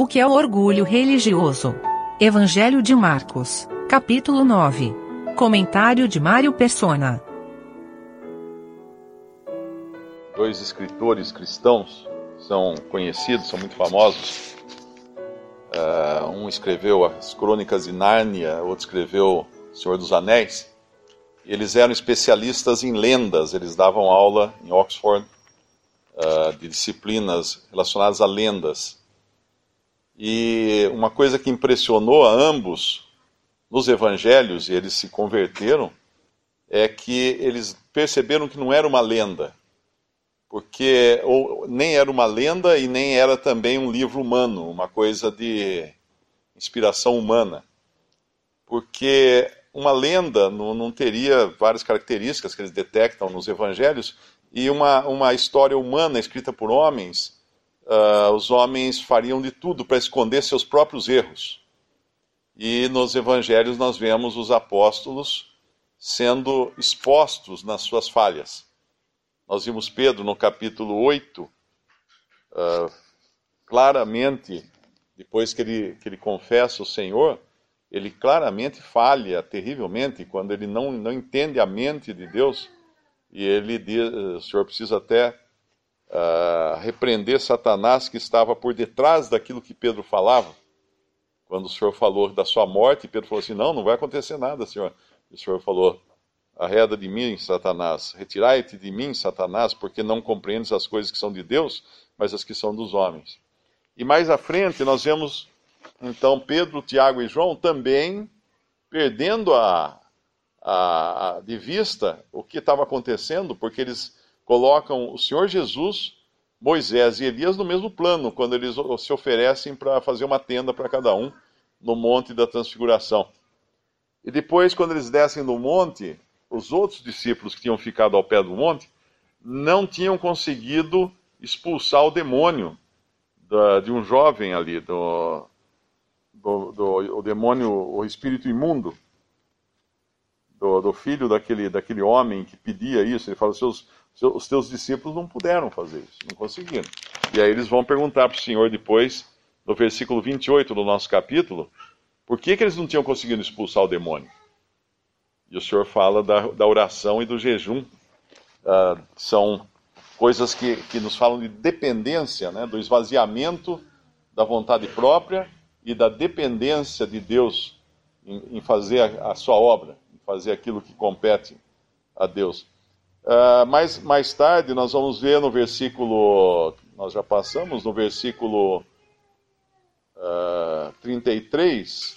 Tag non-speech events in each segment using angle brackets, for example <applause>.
O que é o orgulho religioso? Evangelho de Marcos, capítulo 9. Comentário de Mário Persona. Dois escritores cristãos são conhecidos, são muito famosos. Uh, um escreveu as Crônicas de Nárnia, outro escreveu Senhor dos Anéis. Eles eram especialistas em lendas, eles davam aula em Oxford uh, de disciplinas relacionadas a lendas. E uma coisa que impressionou a ambos nos evangelhos, e eles se converteram, é que eles perceberam que não era uma lenda, porque ou, nem era uma lenda e nem era também um livro humano, uma coisa de inspiração humana. Porque uma lenda não, não teria várias características que eles detectam nos evangelhos, e uma, uma história humana escrita por homens, uh, os homens fariam de tudo para esconder seus próprios erros. E nos evangelhos nós vemos os apóstolos sendo expostos nas suas falhas. Nós vimos Pedro no capítulo 8, uh, ah, claramente, depois que ele, que ele confessa o Senhor, ele claramente falha terrivelmente quando ele não, não entende a mente de Deus e ele diz, o Senhor precisa até repreender Satanás que estava por detrás daquilo que Pedro falava. Quando o Senhor falou da sua morte, Pedro falou assim: Não, não vai acontecer nada, Senhor. E o Senhor falou: Arreda de mim, Satanás, retirai-te de mim, Satanás, porque não compreendes as coisas que são de Deus, mas as que são dos homens. E mais à frente nós vemos então Pedro, Tiago e João também perdendo a, a, a, de vista o que estava acontecendo, porque eles colocam o Senhor Jesus, Moisés e Elias no mesmo plano, quando eles se oferecem para fazer uma tenda para cada um no Monte da Transfiguração. E depois, quando eles descem do monte, os outros discípulos que tinham ficado ao pé do monte não tinham conseguido expulsar o demônio da, de um jovem ali, do, do, do, o demônio, o espírito imundo do, do, filho daquele, daquele homem que pedia isso. Ele fala: seus, os teus discípulos não puderam fazer isso, não conseguiram. E aí eles vão perguntar para o Senhor depois, no versículo 28 do nosso capítulo, por que, que eles não tinham conseguido expulsar o demônio. E o Senhor fala da, da oração e do jejum. Uh, são coisas que, que nos falam de dependência, né, do esvaziamento da vontade própria e da dependência de Deus em, em fazer a, a sua obra fazer aquilo que compete a Deus. Uh, mais, mais tarde, nós vamos ver no versículo, nós já passamos no versículo uh, 33.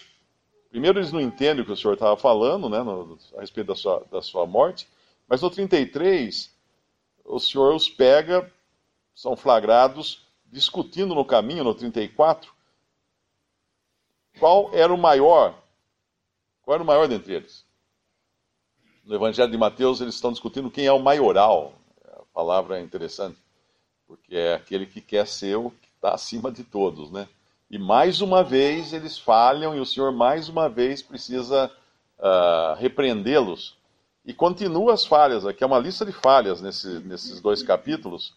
Primeiro, eles não entendem o que o Senhor estava falando, né, no, a respeito da sua, da sua morte, mas no 33, o Senhor os pega, são flagrados discutindo no caminho, no 34, qual era o maior, qual era o maior dentre eles no Evangelho de Mateus eles estão discutindo quem é o maioral. A palavra é interessante, porque é aquele que quer ser o que está acima de todos, né? E mais uma vez eles falham e o Senhor mais uma vez precisa uh, repreendê-los. E continua as falhas, aqui é uma lista de falhas nesse, nesses dois capítulos,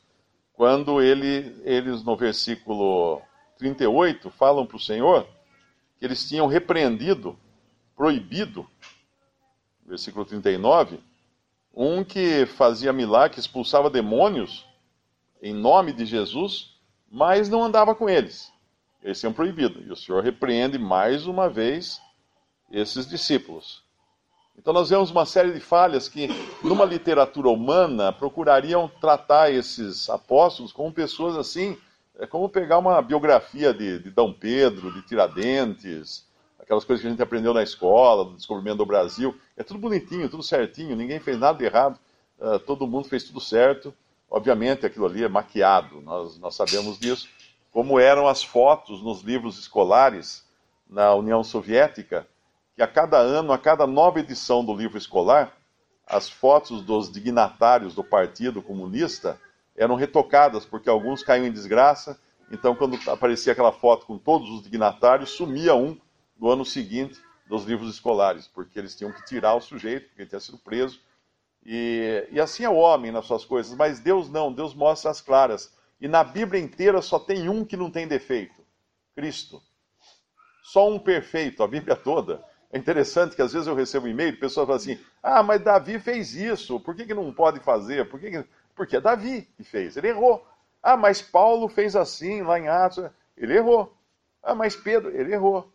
quando ele, eles no versículo 38 falam para o Senhor que eles tinham repreendido, proibido versículo 39, um que fazia milagres, expulsava demônios em nome de Jesus, mas não andava com eles. Eles tinham proibido. E o Senhor repreende mais uma vez esses discípulos. Então nós vemos uma série de falhas que, numa literatura humana, procurariam tratar esses apóstolos como pessoas assim, é como pegar uma biografia de, de Dom Pedro, de Tiradentes, aquelas coisas que a gente aprendeu na escola, do descobrimento do Brasil. É tudo bonitinho, tudo certinho, ninguém fez nada de errado, uh, todo mundo fez tudo certo. Obviamente, aquilo ali é maquiado, nós, nós sabemos disso. Como eram as fotos nos livros escolares na União Soviética, que a cada ano, a cada nova edição do livro escolar, as fotos dos dignatários do Partido Comunista eram retocadas, porque alguns caíam em desgraça. Então, quando aparecia aquela foto com todos os dignatários, sumia um no ano seguinte dos livros escolares, porque eles tinham que tirar o sujeito, porque ele tinha sido preso. E, e assim é o homem nas suas coisas, mas Deus não, Deus mostra as claras. E na Bíblia inteira só tem um que não tem defeito. Cristo. Só um perfeito, a Bíblia toda. É interessante que às vezes eu recebo um e-mail, pessoas falam assim: ah, mas Davi fez isso, por que, que não pode fazer? Por que que... Porque é Davi que fez, ele errou. Ah, mas Paulo fez assim lá em Atos, ele errou. Ah, mas Pedro, ele errou.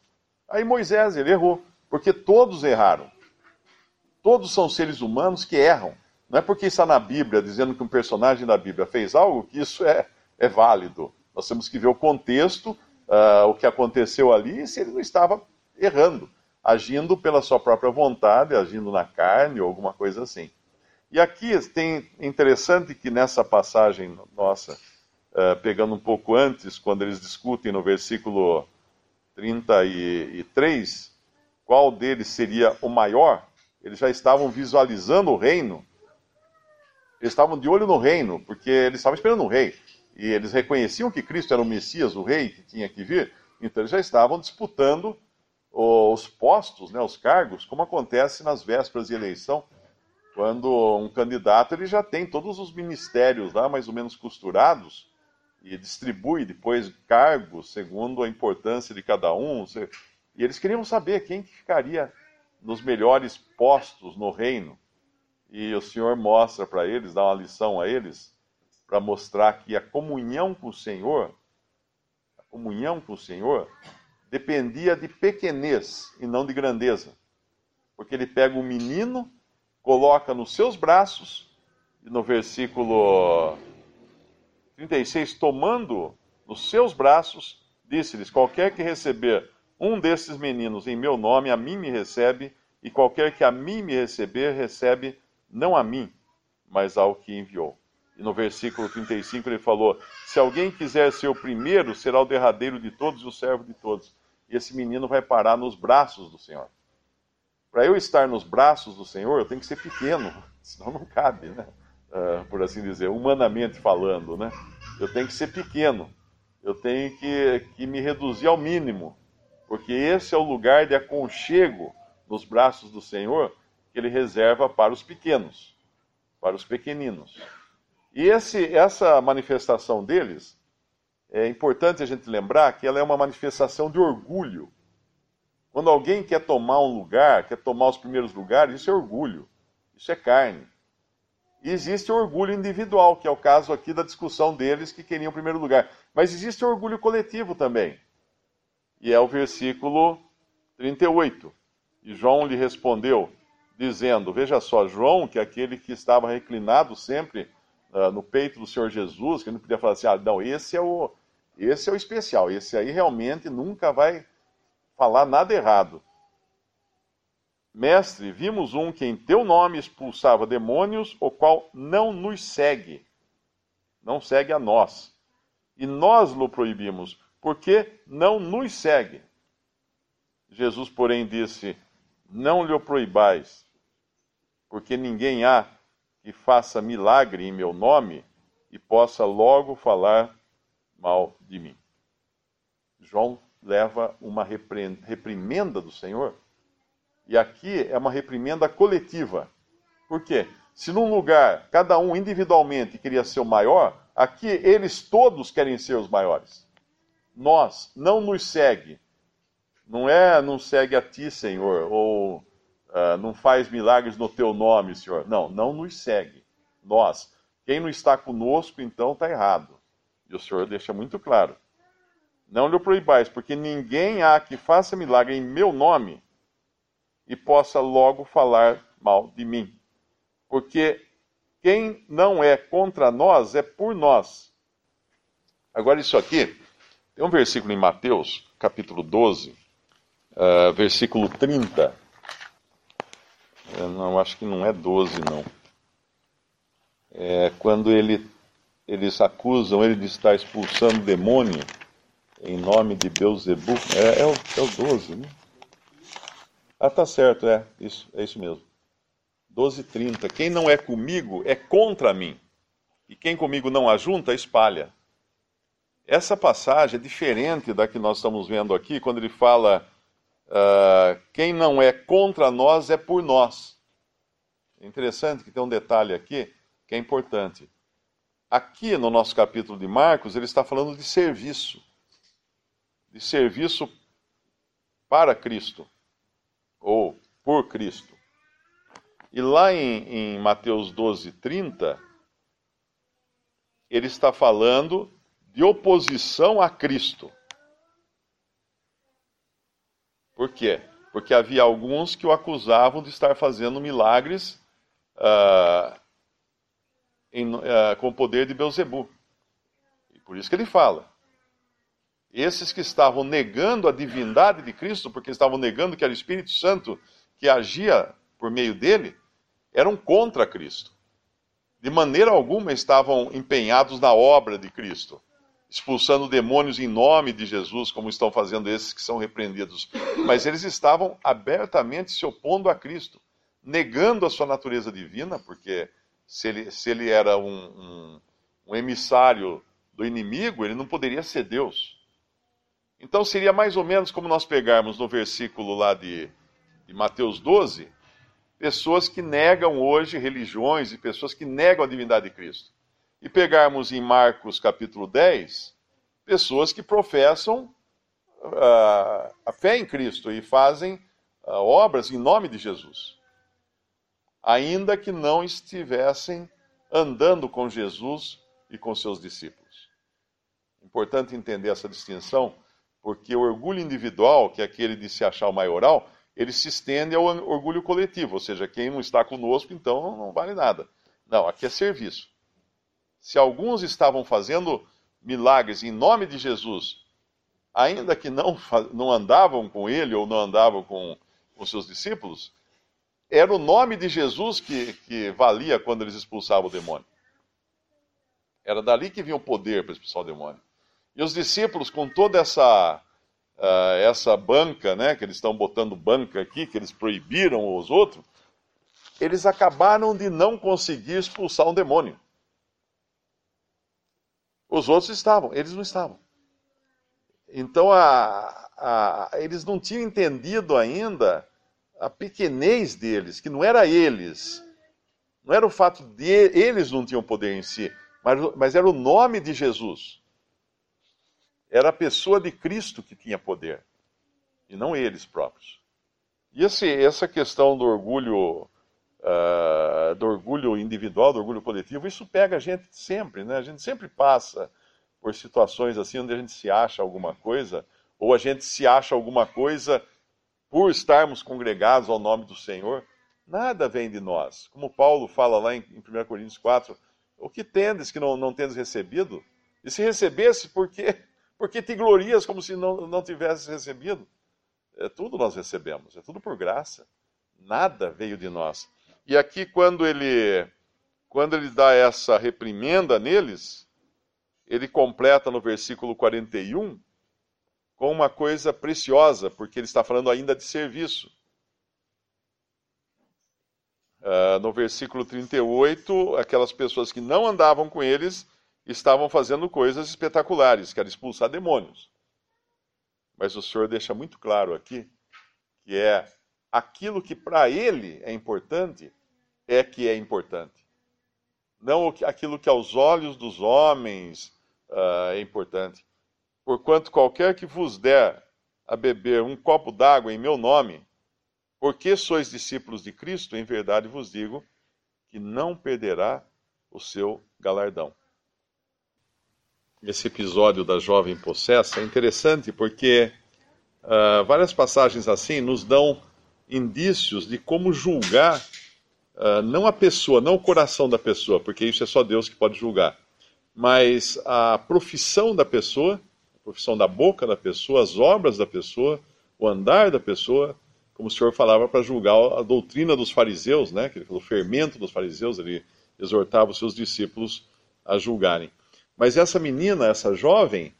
Aí Moisés, ele errou. Porque todos erraram. Todos são seres humanos que erram. Não é porque está na Bíblia dizendo que um personagem da Bíblia fez algo que isso é, é válido. Nós temos que ver o contexto, uh, o que aconteceu ali, e se ele não estava errando, agindo pela sua própria vontade, agindo na carne ou alguma coisa assim. E aqui tem interessante que nessa passagem nossa, uh, pegando um pouco antes, quando eles discutem no versículo 33, qual deles seria o maior, eles já estavam visualizando o reino eles estavam de olho no reino, porque eles estavam esperando um rei. E eles reconheciam que Cristo era o Messias, o rei que tinha que vir. Então eles já estavam disputando os postos, né, os cargos, como acontece nas vésperas de eleição, quando um candidato ele já tem todos os ministérios lá mais ou menos costurados e distribui depois cargos segundo a importância de cada um. E eles queriam saber quem que ficaria nos melhores postos no reino. E o Senhor mostra para eles, dá uma lição a eles, para mostrar que a comunhão com o Senhor, a comunhão com o Senhor, dependia de pequenez e não de grandeza. Porque ele pega o um menino, coloca nos seus braços, e no versículo 36, tomando nos seus braços, disse-lhes: Qualquer que receber um desses meninos em meu nome, a mim me recebe, e qualquer que a mim me receber, recebe não a mim, mas ao que enviou. E no versículo 35 ele falou: Se alguém quiser ser o primeiro, será o derradeiro de todos e o servo de todos. E esse menino vai parar nos braços do Senhor. Para eu estar nos braços do Senhor, eu tenho que ser pequeno, <laughs> senão não cabe, né? Uh, por assim dizer, humanamente falando, né? Eu tenho que ser pequeno, eu tenho que, que me reduzir ao mínimo, porque esse é o lugar de aconchego nos braços do Senhor que ele reserva para os pequenos, para os pequeninos. E esse, essa manifestação deles, é importante a gente lembrar que ela é uma manifestação de orgulho. Quando alguém quer tomar um lugar, quer tomar os primeiros lugares, isso é orgulho, isso é carne. E existe o orgulho individual, que é o caso aqui da discussão deles que queriam o primeiro lugar. Mas existe o orgulho coletivo também. E é o versículo 38. E João lhe respondeu: dizendo: Veja só, João, que é aquele que estava reclinado sempre uh, no peito do Senhor Jesus, que não podia falar assim: ah, não, esse é o, esse é o especial, esse aí realmente nunca vai falar nada errado. Mestre, vimos um que em teu nome expulsava demônios, o qual não nos segue, não segue a nós. E nós lo proibimos, porque não nos segue. Jesus, porém, disse: Não lhe proibais, porque ninguém há que faça milagre em meu nome e possa logo falar mal de mim. João leva uma reprimenda do Senhor, e aqui é uma reprimenda coletiva. Por quê? Se num lugar cada um individualmente queria ser o maior, aqui eles todos querem ser os maiores. Nós, não nos segue. Não é não segue a ti, Senhor, ou uh, não faz milagres no teu nome, Senhor. Não, não nos segue. Nós. Quem não está conosco, então está errado. E o Senhor deixa muito claro. Não lhe proibais, porque ninguém há que faça milagre em meu nome e possa logo falar mal de mim. Porque quem não é contra nós é por nós. Agora, isso aqui, tem um versículo em Mateus, capítulo 12, uh, ah, versículo 30 eu não acho que não é 12, não. É quando ele, eles acusam ele de estar expulsando demônio em nome de Beuzebu. É, é, o, é o 12, né? Ah, tá certo, é isso, é isso mesmo. 12:30. Quem não é comigo é contra mim. E quem comigo não ajunta, espalha. Essa passagem é diferente da que nós estamos vendo aqui, quando ele fala Uh, quem não é contra nós é por nós. É interessante que tem um detalhe aqui que é importante. Aqui no nosso capítulo de Marcos, ele está falando de serviço. de serviço para Cristo, ou por Cristo. E lá em, em Mateus 12, 30, ele está falando de oposição a Cristo. Por quê? Porque havia alguns que o acusavam de estar fazendo milagres uh, em, uh, com o poder de Beuzebu. E por isso que ele fala. Esses que estavam negando a divindade de Cristo, porque estavam negando que era o Espírito Santo que agia por meio dele, eram contra Cristo. De maneira alguma estavam empenhados na obra de Cristo, expulsando demônios em nome de Jesus, como estão fazendo esses que são repreendidos. Mas eles estavam abertamente se opondo a Cristo, negando a sua natureza divina, porque se ele, se ele era um, um, um emissário do inimigo, ele não poderia ser Deus. Então seria mais ou menos como nós pegarmos no versículo lá de, de Mateus 12, pessoas que negam hoje religiões e pessoas que negam a divindade de Cristo. E pegarmos em Marcos capítulo 10, pessoas que professam uh, a fé em Cristo e fazem uh, obras em nome de Jesus. Ainda que não estivessem andando com Jesus e com seus discípulos. Importante entender essa distinção porque o orgulho individual, que é aquele de se achar o maioral, ele se estende ao orgulho coletivo, ou seja, quem não está conosco, então não vale nada. Não, aqui é serviço. Se alguns estavam fazendo milagres em nome de Jesus, ainda que não, não andavam com ele ou não andavam com os seus discípulos, era o nome de Jesus que, que valia quando eles expulsavam o demônio. Era dali que vinha o poder para expulsar o demônio. E os discípulos, com toda essa, uh, essa banca, né, que eles estão botando banca aqui, que eles proibiram os outros, eles acabaram de não conseguir expulsar um demônio. Os outros estavam, eles não estavam. Então a, a, eles não tinham entendido ainda a pequenez deles, que não era eles, não era o fato de eles não tinham poder em si, mas, mas era o nome de Jesus. Era a pessoa de Cristo que tinha poder, e não eles próprios. E esse, essa questão do orgulho, uh, do orgulho individual, do orgulho coletivo, isso pega a gente sempre, né? A gente sempre passa por situações assim onde a gente se acha alguma coisa, ou a gente se acha alguma coisa por estarmos congregados ao nome do Senhor. Nada vem de nós. Como Paulo fala lá em, em 1 Coríntios 4, o que tendes que não, não tendes recebido? E se recebesse, por quê? Porque te glorias como se não, não tivesse recebido. É, tudo nós recebemos, é tudo por graça. Nada veio de nós. E aqui, quando ele, quando ele dá essa reprimenda neles, ele completa no versículo 41 com uma coisa preciosa, porque ele está falando ainda de serviço. Uh, no versículo 38, aquelas pessoas que não andavam com eles estavam fazendo coisas espetaculares, que era expulsar demônios. Mas o Senhor deixa muito claro aqui que é aquilo que para ele é importante, é que é importante. Não aquilo que aos olhos dos homens uh, é importante. Porquanto qualquer que vos der a beber um copo d'água em meu nome, porque sois discípulos de Cristo, em verdade vos digo que não perderá o seu galardão esse episódio da jovem possessa é interessante porque uh, várias passagens assim nos dão indícios de como julgar uh, não a pessoa, não o coração da pessoa, porque isso é só Deus que pode julgar, mas a profissão da pessoa, a profissão da boca da pessoa, as obras da pessoa, o andar da pessoa, como o Senhor falava para julgar a doutrina dos fariseus, né, que ele falou, o fermento dos fariseus, ele exortava os seus discípulos a julgarem. Mas essa menina, essa jovem,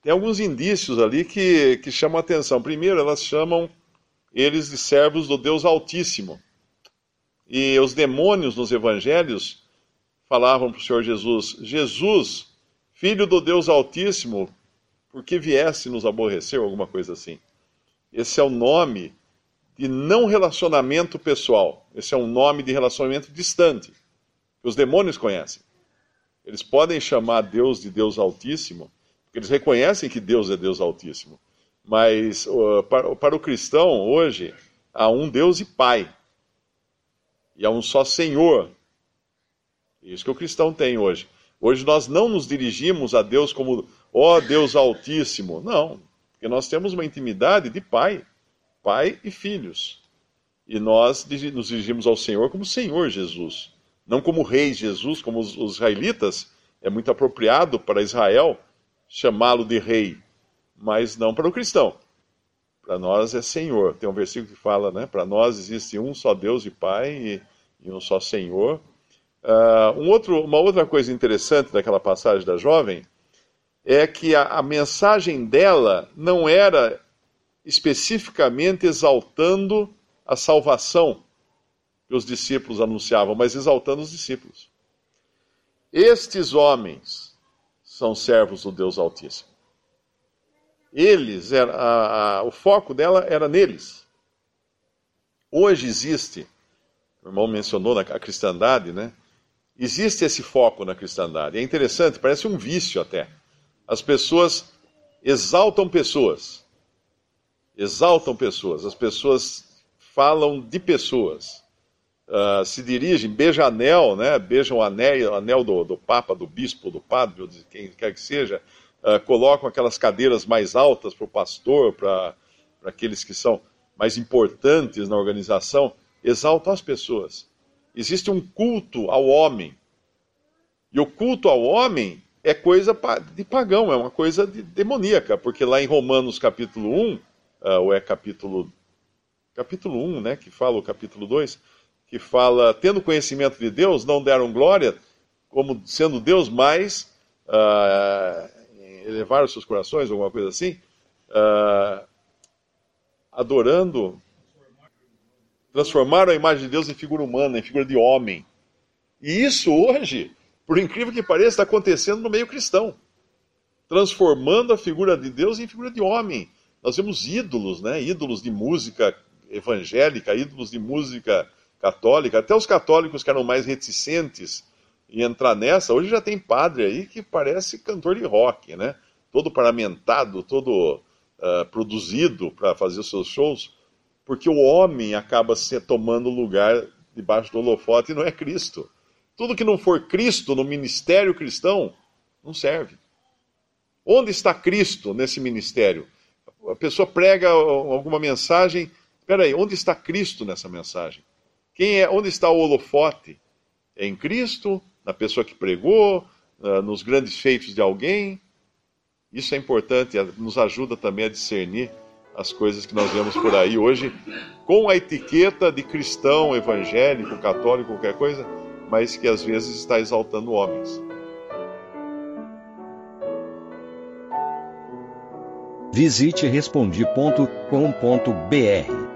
tem alguns indícios ali que, que chamam a atenção. Primeiro, elas chamam eles de servos do Deus Altíssimo. E os demônios nos evangelhos falavam para o Senhor Jesus: Jesus, filho do Deus Altíssimo, por que viesse nos aborrecer? Alguma coisa assim. Esse é o nome de não relacionamento pessoal. Esse é um nome de relacionamento distante, que os demônios conhecem. Eles podem chamar Deus de Deus Altíssimo, porque eles reconhecem que Deus é Deus Altíssimo. Mas uh, para, para o cristão, hoje, há um Deus e Pai. E há um só Senhor. Isso que o cristão tem hoje. Hoje nós não nos dirigimos a Deus como, ó oh, Deus Altíssimo. Não, porque nós temos uma intimidade de Pai, Pai e filhos. E nós nos dirigimos ao Senhor como Senhor Jesus, não como Rei Jesus, como os, os israelitas. É muito apropriado para Israel chamá-lo de Rei, mas não para o cristão. Para nós é Senhor. Tem um versículo que fala, né? Para nós existe um só Deus e Pai e, e um só Senhor. Uh, um outro, uma outra coisa interessante daquela passagem da jovem é que a, a mensagem dela não era especificamente exaltando a salvação que os discípulos anunciavam, mas exaltando os discípulos. Estes homens são servos do Deus Altíssimo. Eles, era, a, a, o foco dela era neles. Hoje existe, o irmão mencionou na a cristandade, né? Existe esse foco na cristandade. É interessante, parece um vício até. As pessoas exaltam pessoas. Exaltam pessoas. As pessoas falam de pessoas. Uh, se dirigem, beijam anel, né? beijam o anel, anel do, do Papa, do Bispo, do Padre, ou de quem quer que seja, uh, colocam aquelas cadeiras mais altas para o pastor, para aqueles que são mais importantes na organização, exaltam as pessoas. Existe um culto ao homem. E o culto ao homem é coisa de pagão, é uma coisa de demoníaca, porque lá em Romanos capítulo 1, uh, ah, ou é capítulo capítulo 1, né, que fala o capítulo 2, que fala, tendo conhecimento de Deus, não deram glória como sendo Deus, mas uh, elevaram seus corações, alguma coisa assim, uh, adorando, transformaram a imagem de Deus em figura humana, em figura de homem. E isso hoje, por incrível que pareça, está acontecendo no meio cristão. Transformando a figura de Deus em figura de homem. Nós vemos ídolos, né? ídolos de música evangélica, ídolos de música católica, até os católicos que eram mais reticentes em entrar nessa, hoje já tem padre aí que parece cantor de rock, né? Todo paramentado, todo uh, produzido para fazer os seus shows, porque o homem acaba se tomando lugar debaixo do holofote e não é Cristo. Tudo que não for Cristo no ministério cristão não serve. Onde está Cristo nesse ministério? A pessoa prega alguma mensagem, espera aí, onde está Cristo nessa mensagem? Quem é, onde está o holofote? É em Cristo, na pessoa que pregou, ah, nos grandes feitos de alguém? Isso é importante, nos ajuda também a discernir as coisas que nós vemos por aí hoje, com a etiqueta de cristão, evangélico, católico, qualquer coisa, mas que às vezes está exaltando homens. Visite respondi.com.br